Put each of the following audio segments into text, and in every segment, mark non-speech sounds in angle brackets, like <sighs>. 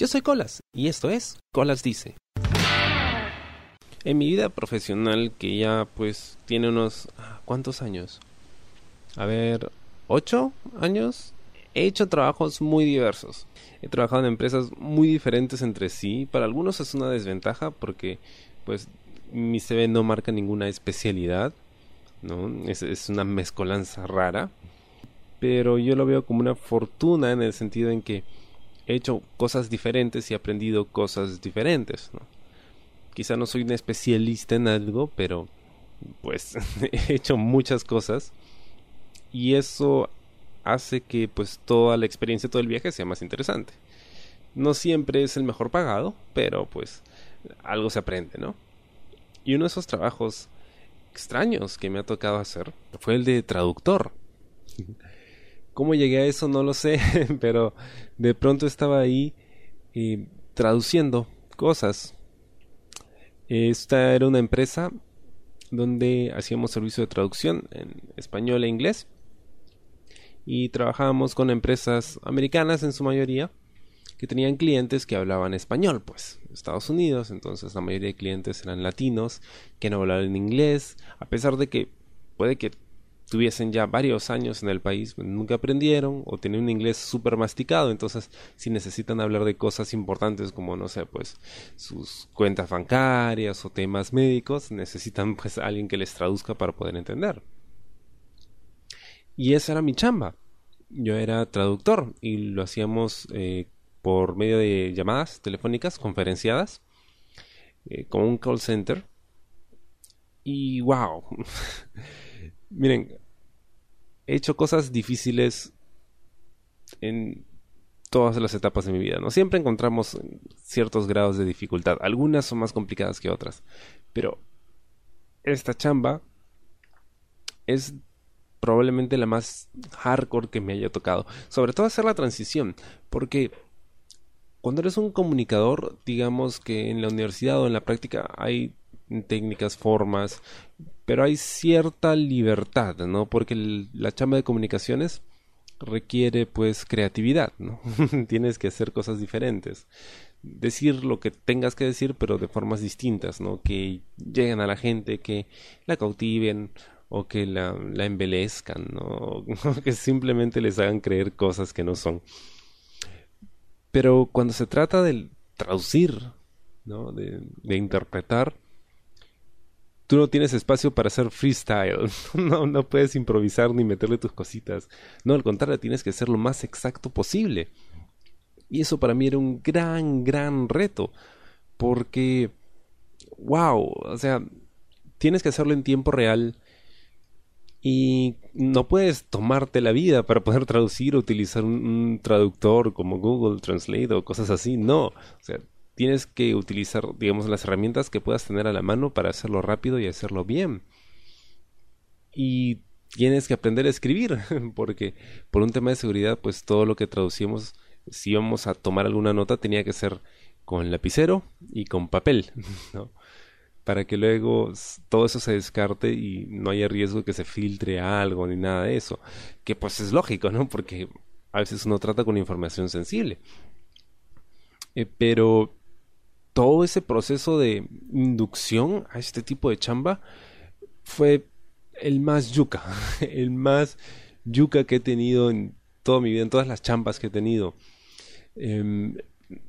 Yo soy Colas y esto es Colas Dice. En mi vida profesional, que ya pues tiene unos... ah, ¿Cuántos años? A ver, ¿ocho años? He hecho trabajos muy diversos. He trabajado en empresas muy diferentes entre sí. Para algunos es una desventaja porque pues mi CV no marca ninguna especialidad. ¿no? Es, es una mezcolanza rara. Pero yo lo veo como una fortuna en el sentido en que he hecho cosas diferentes y he aprendido cosas diferentes. ¿no? Quizá no soy un especialista en algo, pero pues <laughs> he hecho muchas cosas y eso hace que pues toda la experiencia, todo el viaje sea más interesante. No siempre es el mejor pagado, pero pues algo se aprende, ¿no? Y uno de esos trabajos extraños que me ha tocado hacer fue el de traductor. <laughs> ¿Cómo llegué a eso? No lo sé, <laughs> pero de pronto estaba ahí eh, traduciendo cosas. Esta era una empresa donde hacíamos servicio de traducción en español e inglés y trabajábamos con empresas americanas en su mayoría que tenían clientes que hablaban español, pues Estados Unidos, entonces la mayoría de clientes eran latinos que no hablaban inglés, a pesar de que puede que tuviesen ya varios años en el país, nunca aprendieron o tienen un inglés súper masticado, entonces si necesitan hablar de cosas importantes como, no sé, pues sus cuentas bancarias o temas médicos, necesitan <laughs> pues alguien que les traduzca para poder entender. Y esa era mi chamba. Yo era traductor y lo hacíamos eh, por medio de llamadas telefónicas conferenciadas, eh, con un call center. Y wow. <laughs> Miren, he hecho cosas difíciles en todas las etapas de mi vida. No siempre encontramos ciertos grados de dificultad. Algunas son más complicadas que otras. Pero esta chamba es probablemente la más hardcore que me haya tocado. Sobre todo hacer la transición. Porque cuando eres un comunicador, digamos que en la universidad o en la práctica hay técnicas, formas, pero hay cierta libertad, ¿no? Porque la chamba de comunicaciones requiere pues creatividad, ¿no? <laughs> Tienes que hacer cosas diferentes. Decir lo que tengas que decir, pero de formas distintas, ¿no? Que lleguen a la gente, que la cautiven o que la, la embelezcan, ¿no? <laughs> que simplemente les hagan creer cosas que no son. Pero cuando se trata de traducir, ¿no? De interpretar, tú no tienes espacio para hacer freestyle. <laughs> No, no puedes improvisar ni meterle tus cositas. No, al contrario, tienes que ser lo más exacto posible. Y eso para mí era un gran, gran reto. Porque, wow, o sea, tienes que hacerlo en tiempo real. Y no puedes tomarte la vida para poder traducir o utilizar un, un traductor como Google Translate o cosas así. No, o sea, tienes que utilizar, digamos, las herramientas que puedas tener a la mano para hacerlo rápido y hacerlo bien. Y tienes que aprender a escribir, <laughs> porque por un tema de seguridad, pues todo lo que traducimos, si íbamos a tomar alguna nota, tenía que ser con lapicero y con papel, <laughs> ¿no? Para que luego todo eso se descarte y no haya riesgo de que se filtre algo ni nada de eso. Que pues es lógico, ¿no? Porque a veces uno trata con información sensible. Eh, pero todo ese proceso de inducción a este tipo de chamba fue el más yuca, <laughs> el más yuca que he tenido en toda mi vida, en todas las chambas que he tenido. Eh,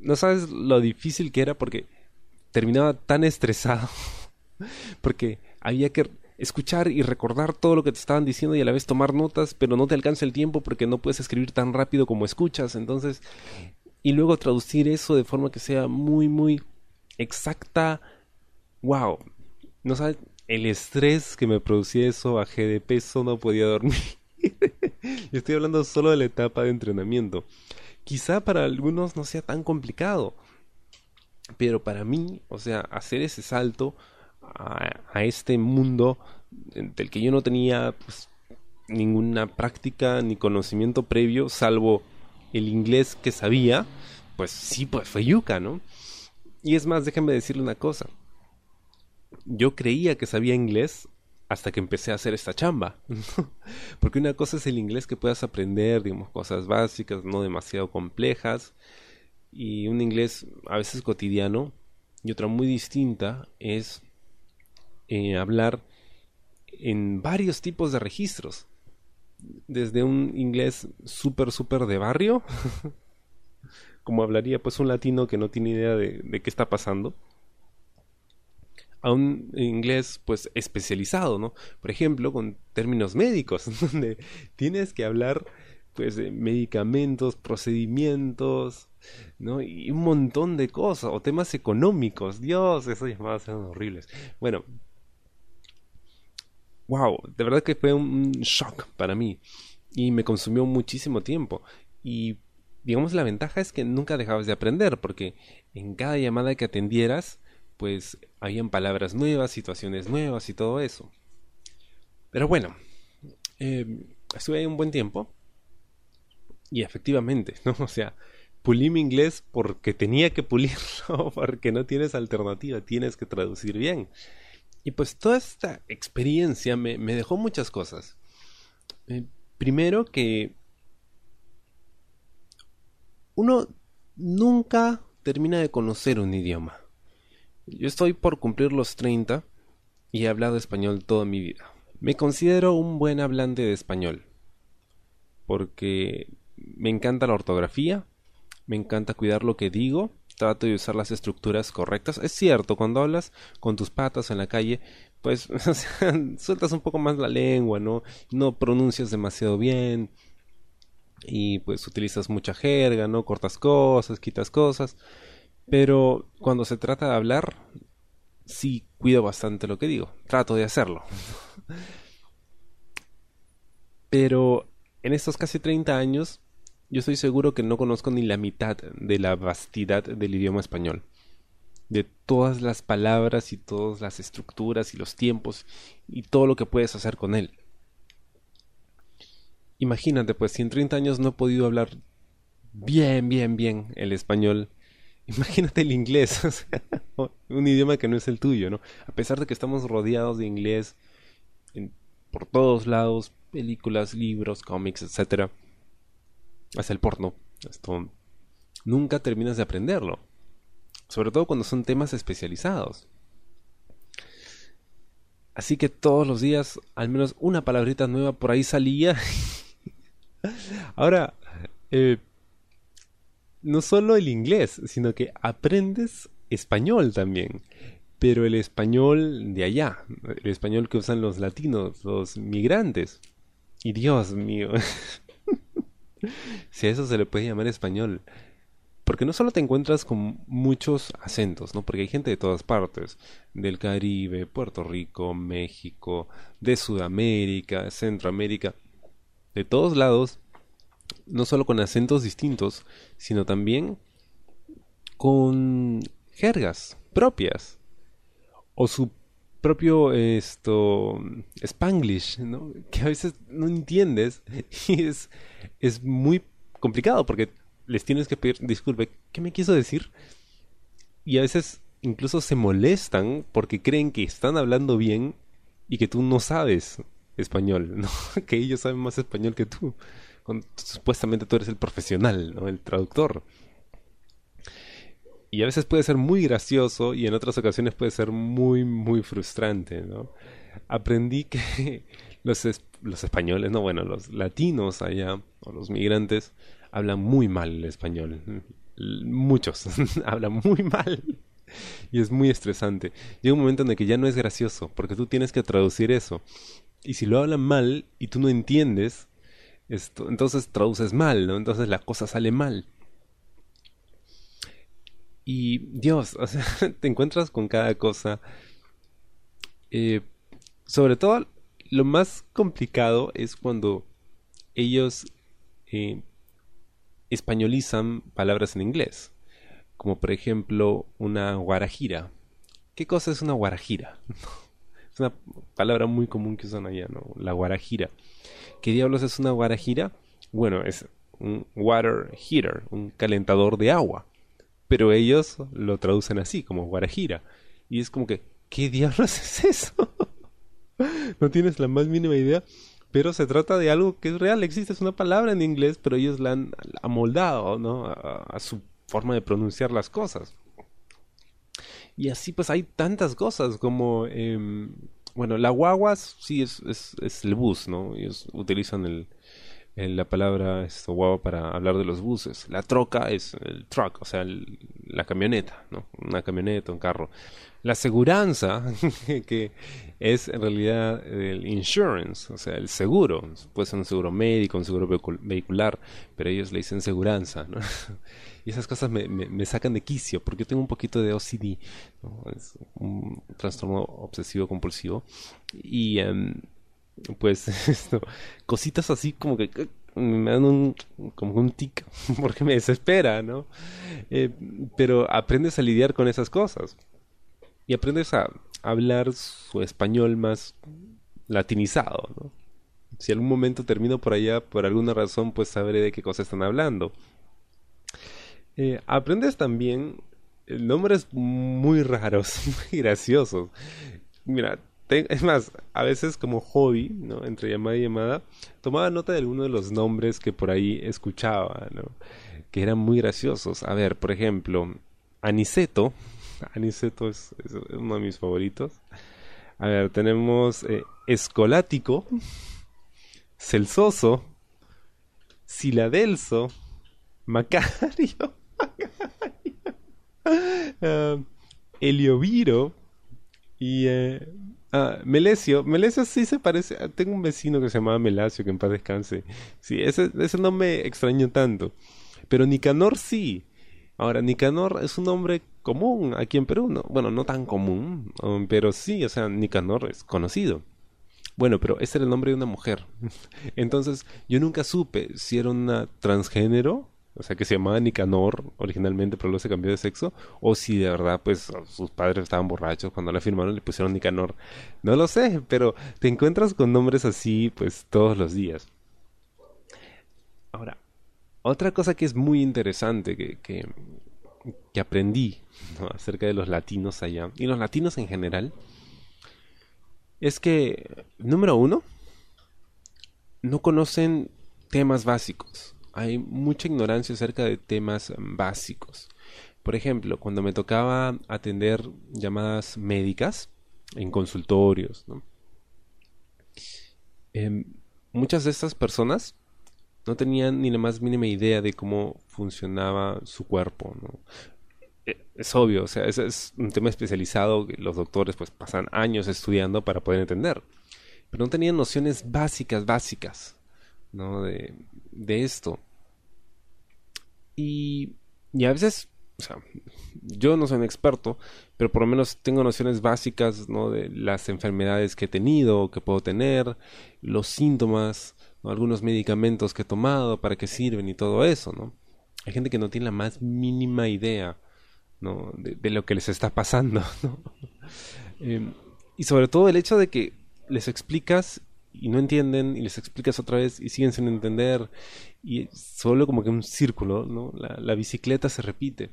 no sabes lo difícil que era porque terminaba tan estresado, <laughs> porque había que escuchar y recordar todo lo que te estaban diciendo y a la vez tomar notas, pero no te alcanza el tiempo porque no puedes escribir tan rápido como escuchas, entonces, y luego traducir eso de forma que sea muy, muy exacta. Wow, no sabes el estrés que me producía eso, bajé de peso, no podía dormir. <laughs> Estoy hablando solo de la etapa de entrenamiento. Quizá para algunos no sea tan complicado, pero para mí, o sea, hacer ese salto a, a este mundo del que yo no tenía pues, ninguna práctica ni conocimiento previo, salvo el inglés que sabía, pues sí, pues fue yuca, ¿no? Y es más, déjenme decirle una cosa. Yo creía que sabía inglés hasta que empecé a hacer esta chamba. <laughs> Porque una cosa es el inglés que puedas aprender, digamos, cosas básicas, no demasiado complejas. y un inglés a veces cotidiano y otra muy distinta es eh, hablar en varios tipos de registros. Desde un inglés súper, súper de barrio, <laughs> como hablaría pues un latino que no tiene idea de, qué está pasando, a un inglés pues especializado, ¿no? Por ejemplo, con términos médicos, <laughs> donde tienes que hablar pues de medicamentos, procedimientos, ¿no? Y un montón de cosas, o temas económicos. Dios, esas llamadas eran horribles. Bueno, wow, de verdad que fue un shock para mí y me consumió muchísimo tiempo. Y digamos la ventaja es que nunca dejabas de aprender porque en cada llamada que atendieras pues habían palabras nuevas, situaciones nuevas y todo eso. Pero bueno, eh, estuve ahí un buen tiempo y efectivamente, ¿no? <laughs> O sea, pulí mi inglés porque tenía que pulirlo, <laughs> porque no tienes alternativa, tienes que traducir bien. Y pues toda esta experiencia me, dejó muchas cosas. Eh, primero que uno nunca termina de conocer un idioma. Yo estoy por cumplir los 30 y he hablado español toda mi vida. Me considero un buen hablante de español porque me encanta la ortografía, me encanta cuidar lo que digo, trato de usar las estructuras correctas. Es cierto, cuando hablas con tus patas en la calle, pues <laughs> sueltas un poco más la lengua, ¿no? No pronuncias demasiado bien y pues utilizas mucha jerga, ¿no? Cortas cosas, quitas cosas. Pero cuando se trata de hablar, sí cuido bastante lo que digo. Trato de hacerlo. <laughs> Pero en estos casi 30 años, yo estoy seguro que no conozco ni la mitad de la vastidad del idioma español. De todas las palabras y todas las estructuras y los tiempos y todo lo que puedes hacer con él. Imagínate, pues, si en 30 años no he podido hablar bien, bien, bien el español, <laughs> Imagínate el inglés, <laughs> un idioma que no es el tuyo, ¿no? A pesar de que estamos rodeados de inglés por todos lados, películas, libros, cómics, etcétera, hasta el porno, esto nunca terminas de aprenderlo, sobre todo cuando son temas especializados. Así que todos los días, al menos una palabrita nueva por ahí salía. <laughs> <laughs> Ahora, eh, no solo el inglés, sino que aprendes español también. Pero el español de allá, el español que usan los latinos, los migrantes. Y Dios mío, <laughs> si a eso se le puede llamar español. Porque no solo te encuentras con muchos acentos, ¿no? Porque hay gente de todas partes, del Caribe, Puerto Rico, México, de Sudamérica, Centroamérica, de todos lados, no solo con acentos distintos, sino también con jergas propias o su propio esto spanglish, ¿no? que a veces no entiendes <laughs> y es, es muy complicado porque les tienes que pedir disculpe, ¿qué me quiso decir? Y a veces incluso se molestan porque creen que están hablando bien y que tú no sabes español, ¿no? <laughs> que ellos saben más español que tú supuestamente tú eres el profesional, ¿no? El traductor. Y a veces puede ser muy gracioso y en otras ocasiones puede ser muy, muy frustrante, ¿no? Aprendí <laughs> que los, los españoles, no, bueno, los latinos allá, o los migrantes, hablan muy mal el español. Muchos <laughs> hablan muy mal. Y es muy estresante. Llega un momento en el que ya no es gracioso, porque tú tienes que traducir eso. Y si lo hablan mal y tú no entiendes, entonces traduces mal, ¿no? Entonces la cosa sale mal. Y Dios, <laughs> te encuentras con cada cosa. Eh, sobre todo, lo más complicado es cuando ellos eh, españolizan palabras en inglés. Como por ejemplo una guarajira. ¿Qué cosa es una guarajira? <laughs> es una palabra muy común que usan allá, ¿no? La guarajira. ¿Qué diablos es una guarajira? Bueno, es un water heater, un calentador de agua. Pero ellos lo traducen así, como guarajira. Y es como que, ¿qué diablos <laughs> es eso? no tienes la más mínima idea. Pero se trata de algo que es real. Existe, es una palabra en inglés, pero ellos la han amoldado, ¿no? A, su forma de pronunciar las cosas. Y así pues hay tantas cosas como, em, bueno, la guaguas sí es, es, el bus, ¿no? Ellos utilizan el, la palabra esto, guagua para hablar de los buses. La troca es el truck, o sea, la camioneta, ¿no? Una camioneta, un carro. La seguranza, <laughs> que es en realidad el insurance, o sea, el seguro. Puede ser un seguro médico, un seguro vehicular, pero ellos le dicen seguranza, ¿no? <laughs> Y esas cosas me, me, sacan de quicio, porque yo tengo un poquito de OCD, es un trastorno obsesivo compulsivo. Y em, pues <laughs> esto, cositas así como que me dan un, como un tic, <laughs> porque me desespera, ¿no? Eh, pero aprendes a lidiar con esas cosas. Y aprendes a hablar su español más latinizado, ¿no? Si algún momento termino por allá, por alguna razón, pues sabré de qué cosa están hablando. Eh, aprendes también nombres muy raros, <laughs> muy graciosos. Mira, es más, a veces como hobby, ¿no? Entre llamada y llamada, tomaba nota de alguno de los nombres que por ahí escuchaba, ¿no? Que eran muy graciosos. A ver, por ejemplo, Aniceto. <laughs> Aniceto es, uno de mis favoritos. A ver, tenemos eh, Escolático, Celsoso, Siladelso, Macario, <laughs> uh, Elioviro y eh, Ah, Melesio. Melesio sí se parece. Ah, tengo un vecino que se llamaba Melasio, que en paz descanse. Sí, ese, ese no me extrañó tanto. Pero Nicanor sí. Ahora, Nicanor es un nombre común aquí en Perú. ¿no? Bueno, no tan común, um, pero sí, o sea, Nicanor es conocido. Bueno, pero ese era el nombre de una mujer. <laughs> Entonces, yo nunca supe si era una transgénero o sea, que se llamaba Nicanor originalmente, pero luego se cambió de sexo, o si de verdad, pues sus padres estaban borrachos cuando la firmaron le pusieron Nicanor. No lo sé, pero te encuentras con nombres así, pues todos los días. Ahora, otra cosa que es muy interesante que, que, aprendí acerca de los latinos allá, y los latinos en general, es que, número uno, no conocen temas básicos hay mucha ignorancia acerca de temas básicos. Por ejemplo, cuando me tocaba atender llamadas médicas en consultorios, em, muchas de estas personas no tenían ni la más mínima idea de cómo funcionaba su cuerpo. E, es obvio, o sea, es, es un tema especializado que los doctores pues pasan años estudiando para poder entender. Pero no tenían nociones básicas, básicas, ¿no? De, de esto. Y, y a veces, o sea, yo no soy un experto, pero por lo menos tengo nociones básicas, ¿no? De las enfermedades que he tenido, que puedo tener, los síntomas, algunos medicamentos que he tomado, para qué sirven y todo eso, ¿no? Hay gente que no tiene la más mínima idea, ¿no? De, lo que les está pasando, <laughs> ¿no? Em, y sobre todo el hecho de que les explicas y no entienden y les explicas otra vez y siguen sin entender y solo como que un círculo, ¿no? La, bicicleta se repite.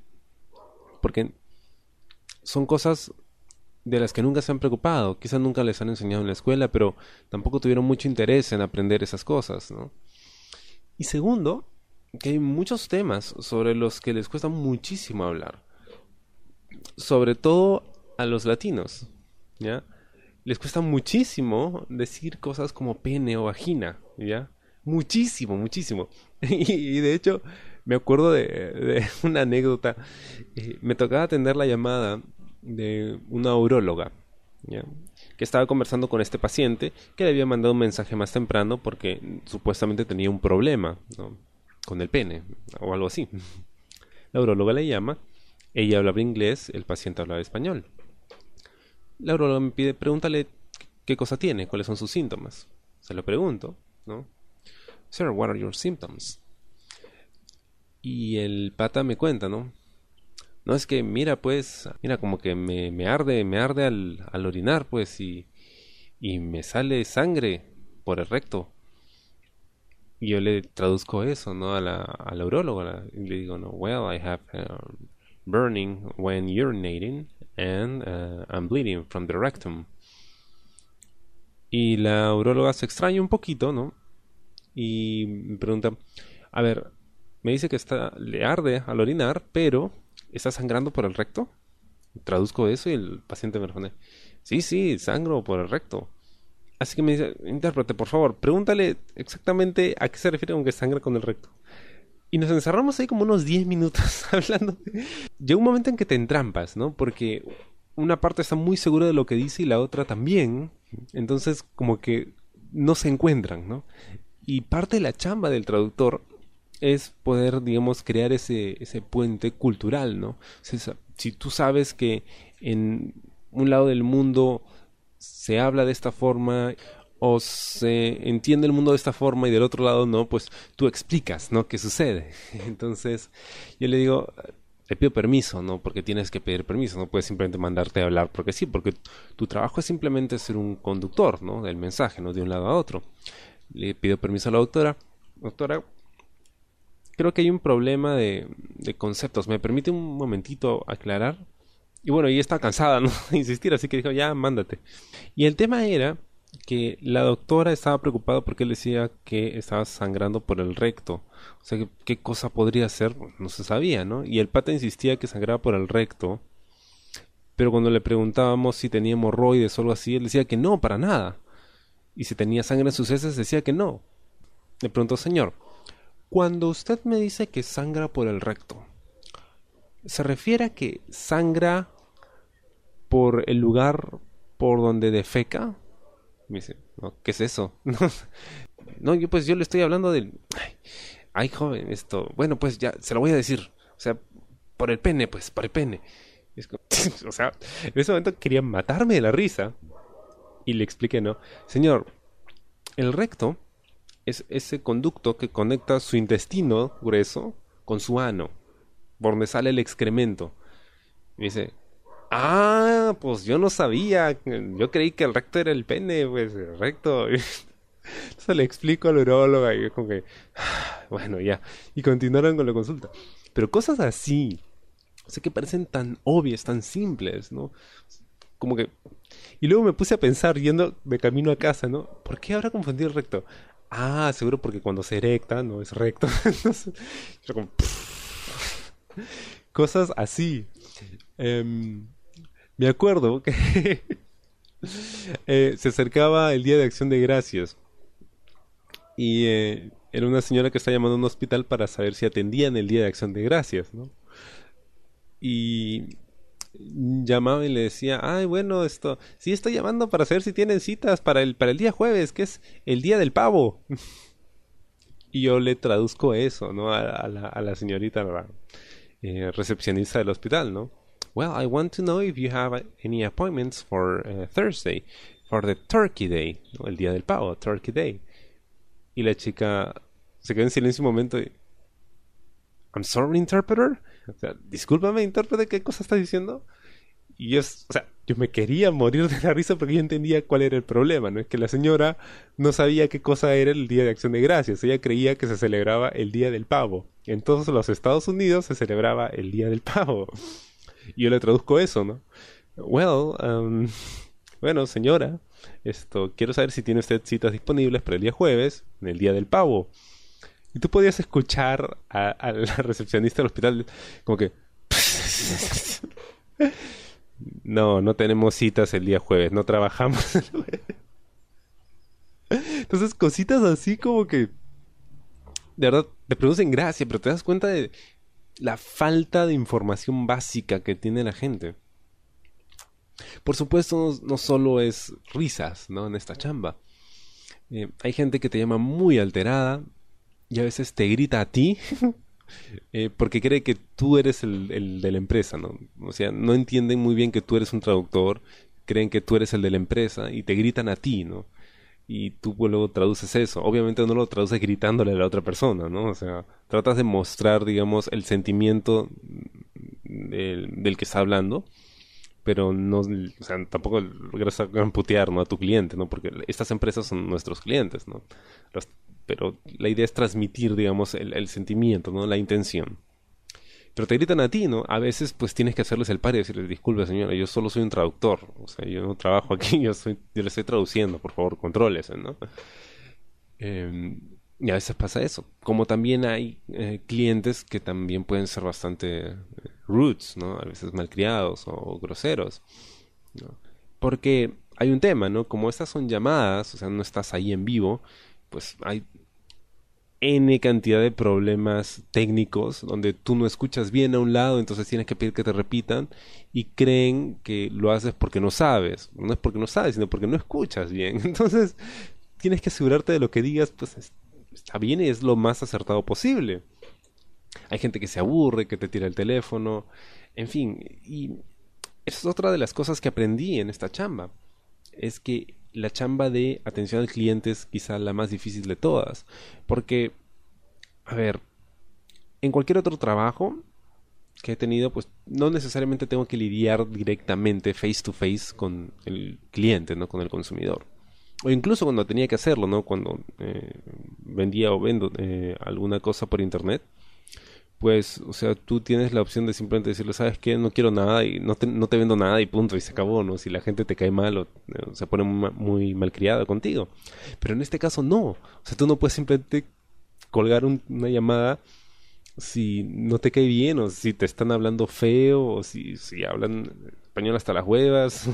Porque son cosas de las que nunca se han preocupado, quizás nunca les han enseñado en la escuela, pero tampoco tuvieron mucho interés en aprender esas cosas, ¿no? Y segundo, que hay muchos temas sobre los que les cuesta muchísimo hablar. Sobre todo a los latinos, ¿ya? Les cuesta muchísimo decir cosas como pene o vagina, ¿ya? Muchísimo, muchísimo. <laughs> y, de hecho, me acuerdo de, <laughs> una anécdota. Eh, me tocaba atender la llamada de una uróloga, ¿ya? que estaba conversando con este paciente que le había mandado un mensaje más temprano porque supuestamente tenía un problema con el pene o algo así. <laughs> La uróloga le llama, ella hablaba inglés, el paciente hablaba español. La me pide, pregúntale qué cosa tiene, cuáles son sus síntomas. Se lo pregunto, ¿no? Sir, what are your symptoms? Y el pata me cuenta, ¿no? No es que, mira, pues, mira, como que me, me arde, me arde al, al orinar, pues, y, y me sale sangre por el recto. Y yo le traduzco eso, ¿no? A la. Y le digo, no, well, I have uh, burning when urinating and uh, I'm bleeding from the rectum. Y la urologa se extraña un poquito, ¿no? Y me pregunta, a ver, me dice que está, le arde al orinar, pero está sangrando por el recto. Traduzco eso y el paciente me responde, sí, sí, sangro por el recto. Así que me dice, intérprete, por favor, pregúntale exactamente a qué se refiere con que sangra con el recto. Y nos encerramos ahí como unos 10 minutos <laughs> hablando. Llega un momento en que te entrampas, ¿no? Porque una parte está muy segura de lo que dice y la otra también. Entonces, como que no se encuentran, ¿no? Y parte de la chamba del traductor es poder, digamos, crear ese, ese puente cultural, ¿no? si tú sabes que en un lado del mundo se habla de esta forma o se entiende el mundo de esta forma y del otro lado no, pues tú explicas, ¿no? ¿Qué sucede? <laughs> Entonces yo le digo, le pido permiso, ¿no? Porque tienes que pedir permiso, no puedes simplemente mandarte a hablar porque sí, porque tu trabajo es simplemente ser un conductor, ¿no? Del mensaje, ¿no? De un lado a otro. Le pido permiso a la doctora. Doctora, creo que hay un problema de, de conceptos. ¿Me permite un momentito aclarar? Y bueno, ella está cansada, ¿no? <laughs> De insistir, así que dijo, ya, mándate. Y el tema era que la doctora estaba preocupada porque él decía que estaba sangrando por el recto. O sea, ¿qué, cosa podría ser? No se sabía, ¿no? Y el pata insistía que sangraba por el recto. Pero cuando le preguntábamos si tenía hemorroides o algo así, él decía que no, para nada. Y si tenía sangre en sus heces, decía que no. Le preguntó, señor, cuando usted me dice que sangra por el recto, ¿se refiere a que sangra por el lugar por donde defeca? Me dice, ¿qué es eso? <laughs> no, yo pues yo le estoy hablando del... Ay, joven, esto... Bueno, pues ya, se lo voy a decir. O sea, por el pene, pues, por el pene. <laughs> o sea, en ese momento querían matarme de la risa. Y le expliqué, ¿no? Señor, el recto es ese conducto que conecta su intestino grueso con su ano, por donde sale el excremento. Y dice, Ah, pues yo no sabía. Yo creí que el recto era el pene, pues el recto. <laughs> Entonces le explico al urólogo y es como que, <sighs> bueno, ya. Y continuaron con la consulta. Pero cosas así, o sea, que parecen tan obvias, tan simples, ¿no? Como que... Y luego me puse a pensar, yendo de camino a casa, ¿no? ¿Por qué habrá confundido el recto? Ah, seguro porque cuando se erecta no es recto. <laughs> como... <laughs> Cosas así. Eh, me acuerdo que <laughs> eh, se acercaba el Día de Acción de Gracias y eh, era una señora que está llamando a un hospital para saber si atendían el Día de Acción de Gracias, ¿no? Y llamaba y le decía, ay, bueno, esto, sí estoy llamando para saber si tienen citas para el, para el día jueves, que es el día del pavo. <laughs> y yo le traduzco eso, ¿no? A, la, a la, señorita eh, recepcionista del hospital, ¿no? Well, I want to know if you have any appointments for uh, Thursday, for the Turkey Day, el día del pavo, Turkey Day. Y la chica se quedó en silencio un momento y... I'm sorry, interpreter. O sea, discúlpame, intérprete, ¿qué cosa estás diciendo? Y yo, o sea, yo me quería morir de la risa porque yo entendía cuál era el problema, ¿no? Es que la señora no sabía qué cosa era el Día de Acción de Gracias. Ella creía que se celebraba el Día del Pavo. En todos los Estados Unidos se celebraba el Día del Pavo. Yo le traduzco eso, ¿no? Well, um, bueno, señora, esto, quiero saber si tiene usted citas disponibles para el día jueves, en el día del pavo. Y tú podías escuchar a, la <laughs> recepcionista del hospital como que... <laughs> no, no tenemos citas el día jueves, no trabajamos. <laughs> Entonces, cositas así como que... De verdad, te producen gracia, pero te das cuenta de la falta de información básica que tiene la gente. Por supuesto, no, solo es risas, ¿no? En esta chamba. Eh, hay gente que te llama muy alterada y a veces te grita a ti <laughs> eh, porque cree que tú eres el, el, de la empresa, ¿no? O sea, no entienden muy bien que tú eres un traductor, creen que tú eres el de la empresa y te gritan a ti, ¿no? Y tú luego traduces eso. Obviamente no lo traduces gritándole a la otra persona, ¿no? O sea, tratas de mostrar, digamos, el sentimiento del, que está hablando, pero no, o sea, tampoco logras putear, ¿no? A tu cliente, ¿no? Porque estas empresas son nuestros clientes, ¿no? pero la idea es transmitir, digamos, el, el sentimiento, ¿no? La intención. Pero te gritan a ti, ¿no? A veces pues tienes que hacerles el par y decirles, disculpe señora, yo solo soy un traductor, o sea, yo no trabajo aquí, <laughs> yo, soy, yo le estoy traduciendo, por favor, controles, ¿no? Em, Y a veces pasa eso. Como también hay eh, clientes que también pueden ser bastante rudes, ¿no? A veces malcriados o groseros. Porque hay un tema, ¿no? Como estas son llamadas, o sea, no estás ahí en vivo, pues hay N cantidad de problemas técnicos donde tú no escuchas bien a un lado, entonces tienes que pedir que te repitan y creen que lo haces porque no sabes. No es porque no sabes, sino porque no escuchas bien. <laughs> Entonces tienes que asegurarte de lo que digas, pues está bien y es lo más acertado posible. Hay gente que se aburre, que te tira el teléfono, en fin. Y esa es otra de las cosas que aprendí en esta chamba. Es que la chamba de atención al cliente es quizá la más difícil de todas. Porque, a ver, en cualquier otro trabajo que he tenido, pues no necesariamente tengo que lidiar directamente face to face con el cliente, ¿no? Con el consumidor. O incluso cuando tenía que hacerlo, ¿no? Cuando eh, vendía o vendo eh, alguna cosa por internet pues, o sea, tú tienes la opción de simplemente decirle, ¿sabes qué? No quiero nada y no te, no te vendo nada y punto, y se acabó, ¿no? Si la gente te cae mal o, se pone muy, malcriada contigo. Pero en este caso no. O sea, tú no puedes simplemente colgar una llamada si no te cae bien o si te están hablando feo o si, si hablan español hasta las huevas.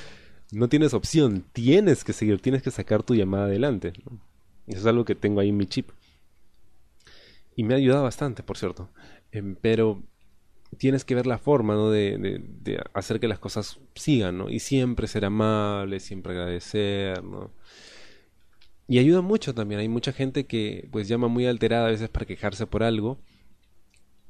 <laughs> no tienes opción, tienes que seguir, tienes que sacar tu llamada adelante. Eso es algo que tengo ahí en mi chip. Y me ha ayudado bastante, por cierto. Em, pero tienes que ver la forma, ¿no? De, de, hacer que las cosas sigan, ¿no? Y siempre ser amable, siempre agradecer, ¿no? Y ayuda mucho también. Hay mucha gente que pues llama muy alterada a veces para quejarse por algo.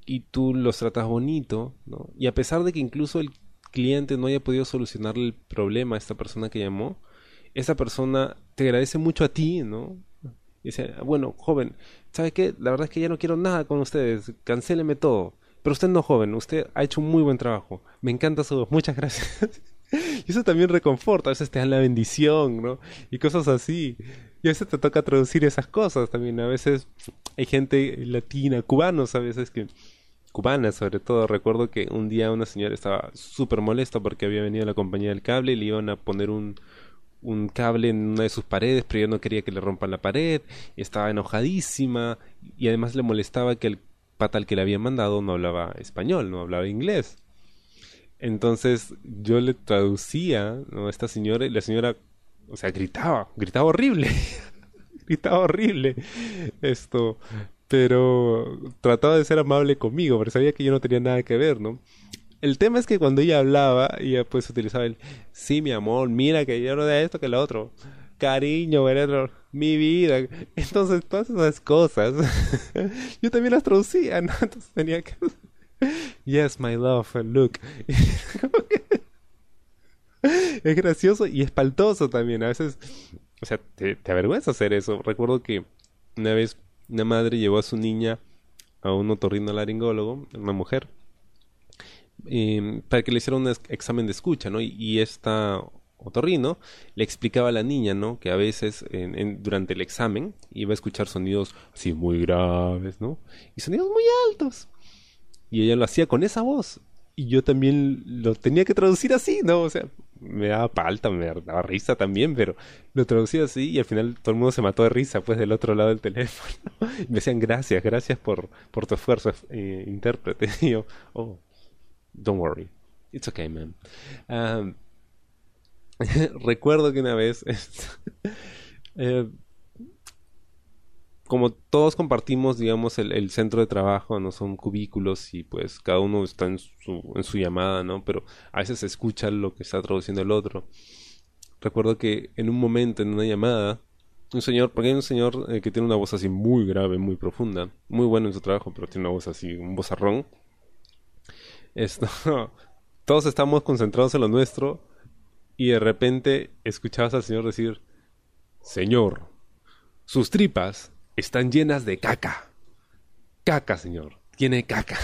Y tú los tratas bonito, ¿no? Y a pesar de que incluso el cliente no haya podido solucionar el problema a esta persona que llamó, esa persona te agradece mucho a ti, ¿no? Y dice, bueno, joven, ¿sabe qué? La verdad es que ya no quiero nada con ustedes, cancéleme todo. Pero usted no, joven, usted ha hecho un muy buen trabajo. Me encanta su voz, muchas gracias. <laughs> y eso también reconforta, a veces te dan la bendición, ¿no? Y cosas así. Y a veces te toca traducir esas cosas también. A veces hay gente latina, cubanos a veces que... Cubanas sobre todo. Recuerdo que un día una señora estaba súper molesta porque había venido a la compañía del cable y le iban a poner un, un cable en una de sus paredes, pero yo no quería que le rompan la pared, estaba enojadísima, y además le molestaba que el pata al que le había mandado no hablaba español, no hablaba inglés. Entonces yo le traducía a esta señora y la señora, o sea, gritaba, gritaba horrible, <laughs> gritaba horrible esto, pero trataba de ser amable conmigo, pero sabía que yo no tenía nada que ver, ¿no? El tema es que cuando ella hablaba, ella pues utilizaba el, sí, mi amor, mira que yo no de esto que lo otro. Cariño, mi vida. Entonces, todas esas cosas, <laughs> yo también las traducía, ¿no? Entonces tenía que... <laughs> Yes, my love, look. <laughs> es gracioso y espaltoso también. A veces, o sea, te, te avergüenza hacer eso. Recuerdo que una vez una madre llevó a su niña a un otorrinolaringólogo, una mujer, Em, para que le hiciera un examen de escucha, ¿no? Y, esta otorrino le explicaba a la niña, ¿no? Que a veces durante el examen iba a escuchar sonidos así muy graves, ¿no? Y sonidos muy altos. Y ella lo hacía con esa voz. Y yo también lo tenía que traducir así, ¿no? O sea, me daba palta, me daba risa también, pero lo traducía así y al final todo el mundo se mató de risa, pues del otro lado del <laughs> teléfono. Me decían gracias, gracias por, por tu esfuerzo, eh, intérprete. <laughs> Y yo, oh, Don't worry. It's okay, man. Um, <laughs> recuerdo que una vez, <laughs> eh, como todos compartimos, digamos, el, centro de trabajo, no son cubículos y pues cada uno está en su, en su llamada, ¿no? Pero a veces se escucha lo que está traduciendo el otro. Recuerdo que en un momento, en una llamada, un señor, porque hay un señor eh, que tiene una voz así muy grave, muy profunda, muy bueno en su trabajo, pero tiene una voz así, un vozarrón esto, <laughs> todos estamos concentrados en lo nuestro y de repente escuchabas al Señor decir, Señor, sus tripas están llenas de caca. Caca, Señor, tiene caca.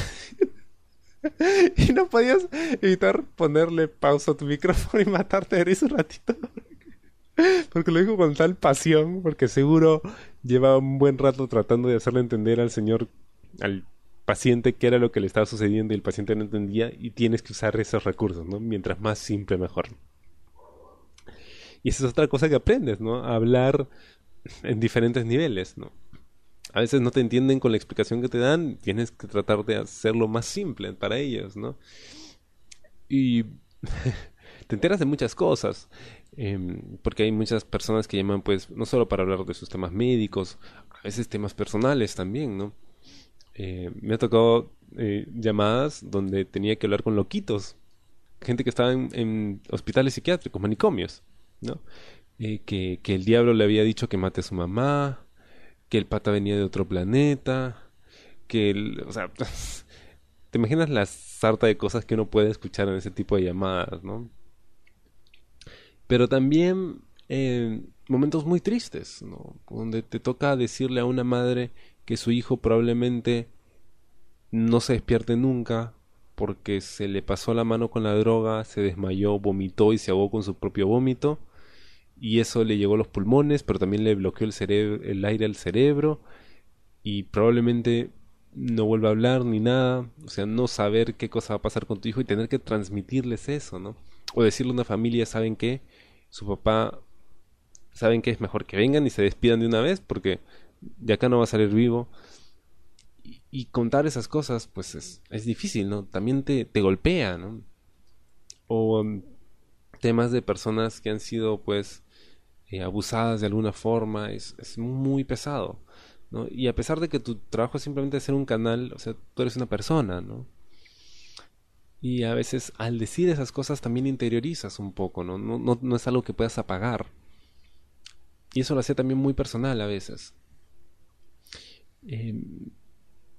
<laughs> y no podías evitar ponerle pausa a tu micrófono y matarte de risa un ratito. <laughs> porque lo dijo con tal pasión, porque seguro llevaba un buen rato tratando de hacerle entender al Señor, al paciente qué era lo que le estaba sucediendo y el paciente no entendía y tienes que usar esos recursos, ¿no? Mientras más simple, mejor. Y esa es otra cosa que aprendes, ¿no? A hablar en diferentes niveles, ¿no? a veces no te entienden con la explicación que te dan, tienes que tratar de hacerlo más simple para ellos, ¿no? Y <laughs> te enteras de muchas cosas, em, porque hay muchas personas que llaman, pues, no solo para hablar de sus temas médicos, a veces temas personales también, ¿no? Eh, me ha tocado eh, llamadas donde tenía que hablar con loquitos, gente que estaba en, hospitales psiquiátricos, manicomios, ¿no? Eh, que, que el diablo le había dicho que mate a su mamá, que el pata venía de otro planeta, que el, o sea, <laughs> te imaginas la sarta de cosas que uno puede escuchar en ese tipo de llamadas, ¿no? Pero también momentos muy tristes, ¿no? Donde te toca decirle a una madre que su hijo probablemente no se despierte nunca porque se le pasó la mano con la droga, se desmayó, vomitó y se ahogó con su propio vómito y eso le llegó a los pulmones, pero también le bloqueó el, el aire al cerebro y probablemente no vuelva a hablar ni nada, o sea, no saber qué cosa va a pasar con tu hijo y tener que transmitirles eso, ¿no? O decirle a una familia, ¿saben qué? Su papá, ¿saben qué? Es mejor que vengan y se despidan de una vez porque de acá no va a salir vivo. Y, contar esas cosas, pues es, es difícil, ¿no? También te, te golpea, ¿no? O um, temas de personas que han sido, pues, eh, abusadas de alguna forma, es, es muy pesado. ¿no? Y a pesar de que tu trabajo es simplemente ser un canal, o sea, tú eres una persona, ¿no? Y a veces al decir esas cosas también interiorizas un poco, ¿no? No, no, no es algo que puedas apagar. Y eso lo hace también muy personal a veces. Eh,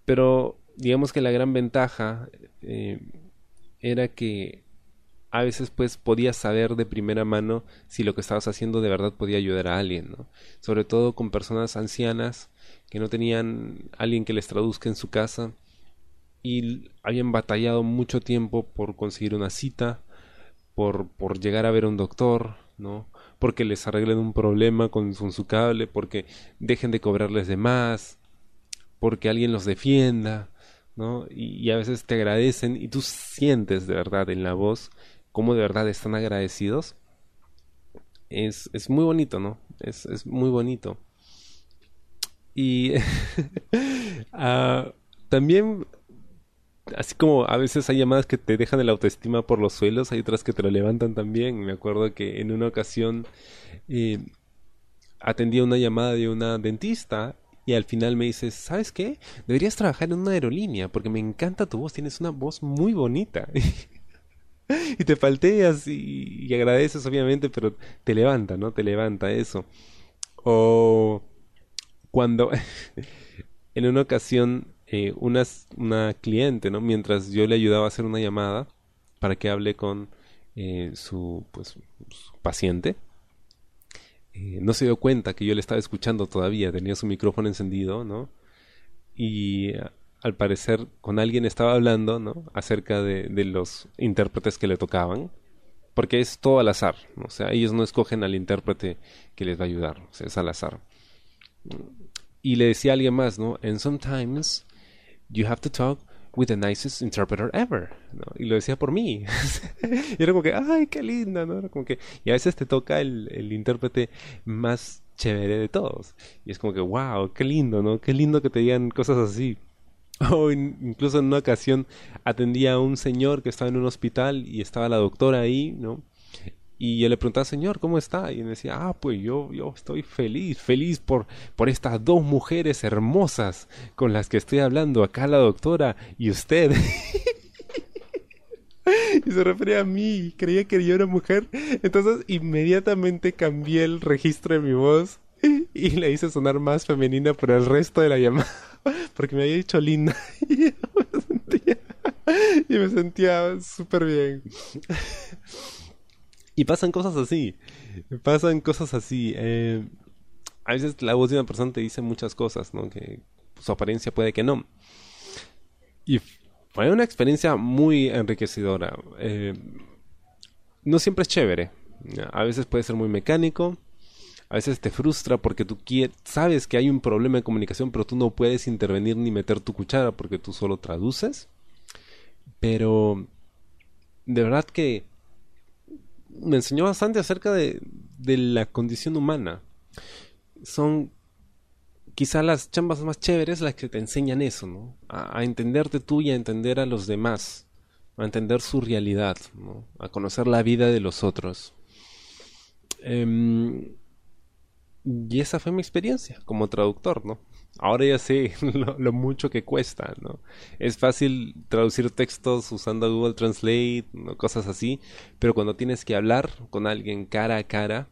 pero digamos que la gran ventaja eh, era que a veces pues podías saber de primera mano si lo que estabas haciendo de verdad podía ayudar a alguien, ¿no? Sobre todo con personas ancianas que no tenían alguien que les traduzca en su casa y habían batallado mucho tiempo por conseguir una cita, por, por llegar a ver a un doctor, ¿no? Porque les arreglen un problema con, con su cable, porque dejen de cobrarles de más, porque alguien los defienda, ¿no? Y, a veces te agradecen y tú sientes de verdad en la voz cómo de verdad están agradecidos, es, es muy bonito, ¿no? Es, es muy bonito. Y uh, <laughs> también, así como a veces hay llamadas que te dejan el autoestima por los suelos, hay otras que te lo levantan también. Me acuerdo que en una ocasión eh, atendí una llamada de una dentista y al final me dices, ¿sabes qué? Deberías trabajar en una aerolínea porque me encanta tu voz, tienes una voz muy bonita. <laughs> y te falteas y, y, agradeces obviamente, pero te levanta, ¿no? Te levanta eso. O cuando <laughs> en una ocasión eh, una, una cliente, ¿no? Mientras yo le ayudaba a hacer una llamada para que hable con eh, su, pues, su paciente, eh, no se dio cuenta que yo le estaba escuchando todavía, tenía su micrófono encendido, ¿no? Y al parecer con alguien estaba hablando, ¿no? Acerca de, de, los intérpretes que le tocaban, porque es todo al azar, ¿no? o sea, ellos no escogen al intérprete que les va a ayudar, o sea, es al azar. Y le decía a alguien más, ¿no? And sometimes you have to talk with the nicest interpreter ever, ¿no? Y lo decía por mí. <laughs> y era como que, ay, qué linda, ¿no? Era como que, y a veces te toca el, el intérprete más chévere de todos. Y es como que, wow, qué lindo, ¿no? Qué lindo que te digan cosas así. <laughs> O incluso en una ocasión atendía a un señor que estaba en un hospital y estaba la doctora ahí, ¿no? Y yo le preguntaba, Señor, ¿cómo está? Y me decía, ah, pues yo, yo estoy feliz, feliz por, por estas dos mujeres hermosas con las que estoy hablando, acá la doctora y usted. <laughs> y se refería a mí, creía que yo era mujer. Entonces inmediatamente cambié el registro de mi voz y le hice sonar más femenina por el resto de la llamada, <laughs> porque me había dicho linda. <laughs> y me sentía, y me sentía súper bien. Y pasan cosas así. Pasan cosas así. Eh, a veces la voz de una persona te dice muchas cosas, ¿no? Que su apariencia puede que no. Y fue una experiencia muy enriquecedora. Eh, no siempre es chévere. A veces puede ser muy mecánico. A veces te frustra porque tú sabes que hay un problema de comunicación, pero tú no puedes intervenir ni meter tu cuchara porque tú solo traduces. Pero de verdad que me enseñó bastante acerca de, de la condición humana. Son quizá las chambas más chéveres las que te enseñan eso, ¿no? A, entenderte tú y a entender a los demás, a entender su realidad, ¿no? A conocer la vida de los otros. Em, y esa fue mi experiencia como traductor, ¿no? Ahora ya sé <laughs> lo, mucho que cuesta, ¿no? Es fácil traducir textos usando Google Translate, cosas así, pero cuando tienes que hablar con alguien cara a cara,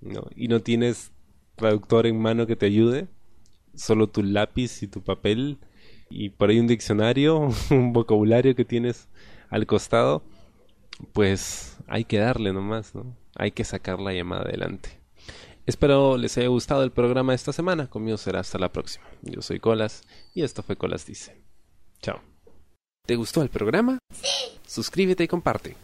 ¿no? Y no tienes traductor en mano que te ayude, solo tu lápiz y tu papel y por ahí un diccionario, <laughs> un vocabulario que tienes al costado, pues hay que darle nomás, ¿no? Hay que sacar la llamada adelante. Espero les haya gustado el programa de esta semana. Conmigo será hasta la próxima. Yo soy Colas y esto fue Colas Dice. Chao. ¿Te gustó el programa? Sí. Suscríbete y comparte.